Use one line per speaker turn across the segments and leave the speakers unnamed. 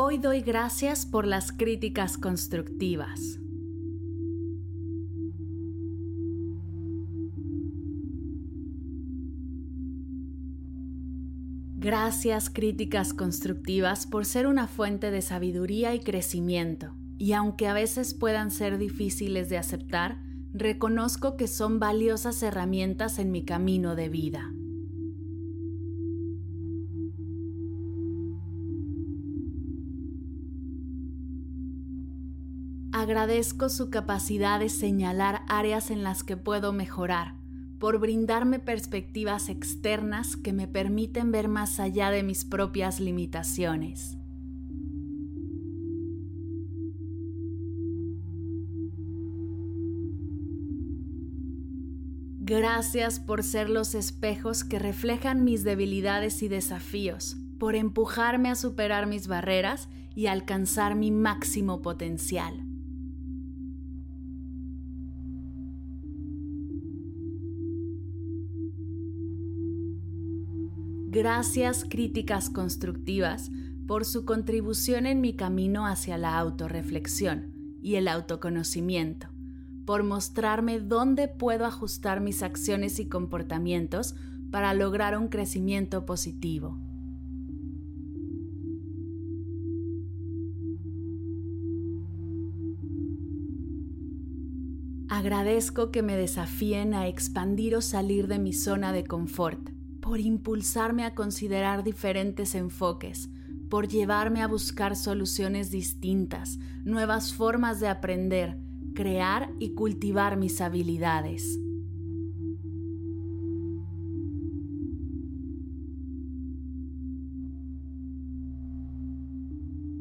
Hoy doy gracias por las críticas constructivas. Gracias críticas constructivas por ser una fuente de sabiduría y crecimiento. Y aunque a veces puedan ser difíciles de aceptar, reconozco que son valiosas herramientas en mi camino de vida. Agradezco su capacidad de señalar áreas en las que puedo mejorar, por brindarme perspectivas externas que me permiten ver más allá de mis propias limitaciones. Gracias por ser los espejos que reflejan mis debilidades y desafíos, por empujarme a superar mis barreras y alcanzar mi máximo potencial. Gracias críticas constructivas por su contribución en mi camino hacia la autorreflexión y el autoconocimiento, por mostrarme dónde puedo ajustar mis acciones y comportamientos para lograr un crecimiento positivo. Agradezco que me desafíen a expandir o salir de mi zona de confort por impulsarme a considerar diferentes enfoques, por llevarme a buscar soluciones distintas, nuevas formas de aprender, crear y cultivar mis habilidades.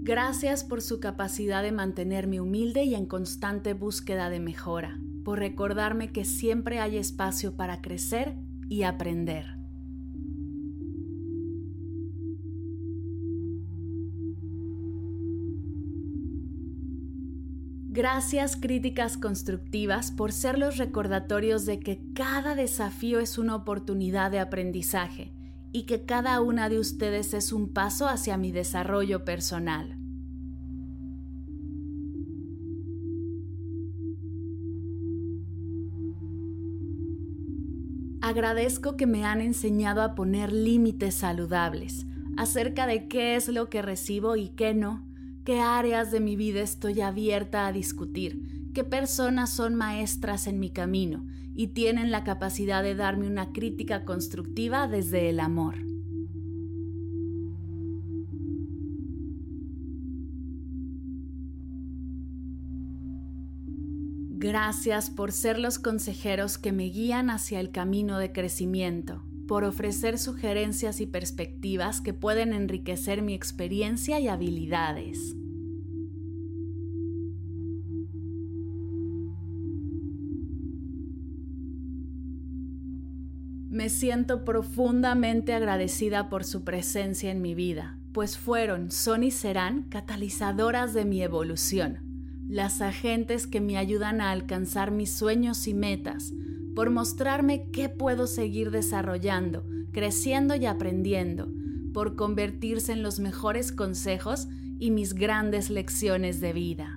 Gracias por su capacidad de mantenerme humilde y en constante búsqueda de mejora, por recordarme que siempre hay espacio para crecer y aprender. Gracias críticas constructivas por ser los recordatorios de que cada desafío es una oportunidad de aprendizaje y que cada una de ustedes es un paso hacia mi desarrollo personal. Agradezco que me han enseñado a poner límites saludables acerca de qué es lo que recibo y qué no qué áreas de mi vida estoy abierta a discutir, qué personas son maestras en mi camino y tienen la capacidad de darme una crítica constructiva desde el amor. Gracias por ser los consejeros que me guían hacia el camino de crecimiento por ofrecer sugerencias y perspectivas que pueden enriquecer mi experiencia y habilidades. Me siento profundamente agradecida por su presencia en mi vida, pues fueron, son y serán catalizadoras de mi evolución, las agentes que me ayudan a alcanzar mis sueños y metas, por mostrarme qué puedo seguir desarrollando, creciendo y aprendiendo, por convertirse en los mejores consejos y mis grandes lecciones de vida.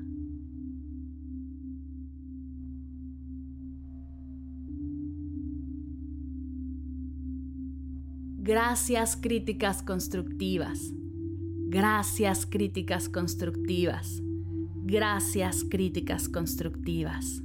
Gracias críticas constructivas. Gracias críticas constructivas. Gracias críticas constructivas.